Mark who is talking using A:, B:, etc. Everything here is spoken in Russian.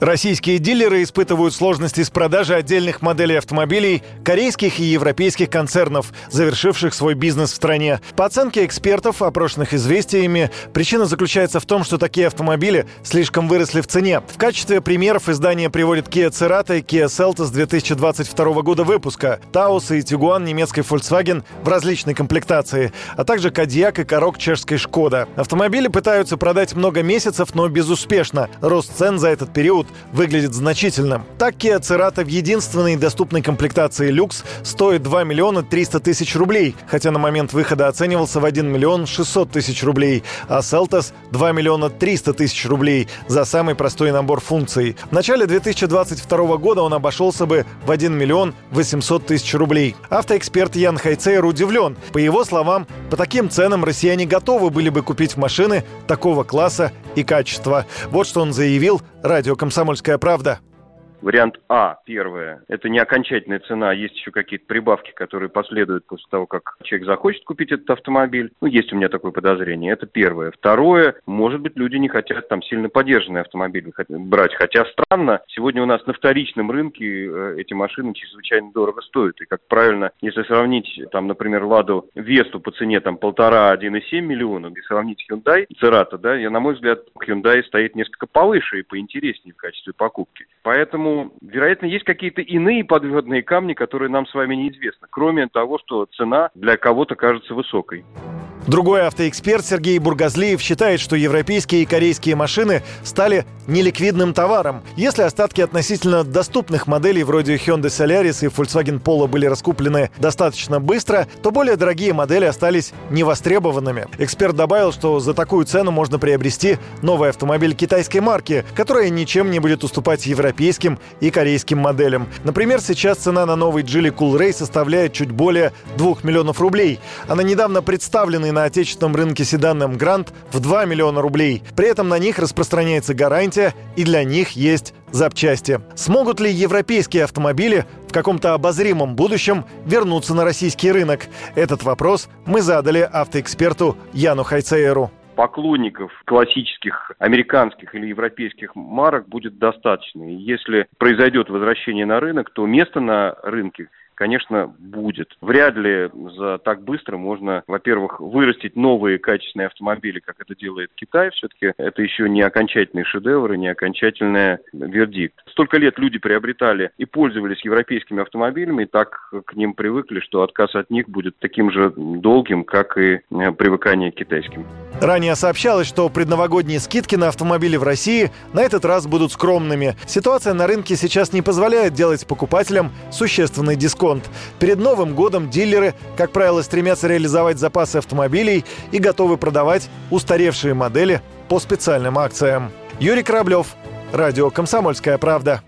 A: Российские дилеры испытывают сложности с продажей отдельных моделей автомобилей корейских и европейских концернов, завершивших свой бизнес в стране. По оценке экспертов, опрошенных известиями, причина заключается в том, что такие автомобили слишком выросли в цене. В качестве примеров издание приводит Kia Cerato и Kia Seltos 2022 года выпуска, Taos и Tiguan немецкой Volkswagen в различной комплектации, а также Кадьяк и Корок чешской Шкода. Автомобили пытаются продать много месяцев, но безуспешно. Рост цен за этот период выглядит значительным. Так Kia Cerato в единственной доступной комплектации люкс стоит 2 миллиона 300 тысяч рублей, хотя на момент выхода оценивался в 1 миллион 600 тысяч рублей, а Seltos 2 миллиона 300 тысяч рублей за самый простой набор функций. В начале 2022 года он обошелся бы в 1 миллион 800 тысяч рублей. Автоэксперт Ян Хайцейр удивлен. По его словам, по таким ценам россияне готовы были бы купить машины такого класса и качества. Вот что он заявил радио «Комсомольская правда».
B: Вариант А, первое, это не окончательная цена, есть еще какие-то прибавки, которые последуют после того, как человек захочет купить этот автомобиль. Ну, есть у меня такое подозрение. Это первое. Второе, может быть, люди не хотят там сильно поддержанные автомобили брать. Хотя странно, сегодня у нас на вторичном рынке э, эти машины чрезвычайно дорого стоят. И, как правильно, если сравнить, там, например, Ладу Весту по цене там полтора, 1,7 миллиона, и сравнить Hyundai Церата, да, я, на мой взгляд, Hyundai стоит несколько повыше и поинтереснее в качестве покупки. Поэтому Поэтому, вероятно, есть какие-то иные подводные камни, которые нам с вами неизвестны, кроме того, что цена для кого-то кажется высокой.
A: Другой автоэксперт Сергей Бургазлиев считает, что европейские и корейские машины стали неликвидным товаром. Если остатки относительно доступных моделей вроде Hyundai Solaris и Volkswagen Polo были раскуплены достаточно быстро, то более дорогие модели остались невостребованными. Эксперт добавил, что за такую цену можно приобрести новый автомобиль китайской марки, которая ничем не будет уступать европейским и корейским моделям. Например, сейчас цена на новый Geely Cool Ray составляет чуть более 2 миллионов рублей, а на недавно представленный на отечественном рынке седанам Грант в 2 миллиона рублей. При этом на них распространяется гарантия, и для них есть запчасти. Смогут ли европейские автомобили в каком-то обозримом будущем вернуться на российский рынок? Этот вопрос мы задали автоэксперту Яну Хайцееру
B: поклонников классических американских или европейских марок будет достаточно. И если произойдет возвращение на рынок, то место на рынке конечно, будет. Вряд ли за так быстро можно, во-первых, вырастить новые качественные автомобили, как это делает Китай. Все-таки это еще не окончательный шедевр и не окончательный вердикт. Столько лет люди приобретали и пользовались европейскими автомобилями, и так к ним привыкли, что отказ от них будет таким же долгим, как и э, привыкание к китайским.
A: Ранее сообщалось, что предновогодние скидки на автомобили в России на этот раз будут скромными. Ситуация на рынке сейчас не позволяет делать покупателям существенный дисконт. Перед Новым годом дилеры, как правило, стремятся реализовать запасы автомобилей и готовы продавать устаревшие модели по специальным акциям. Юрий Кораблев, Радио «Комсомольская правда».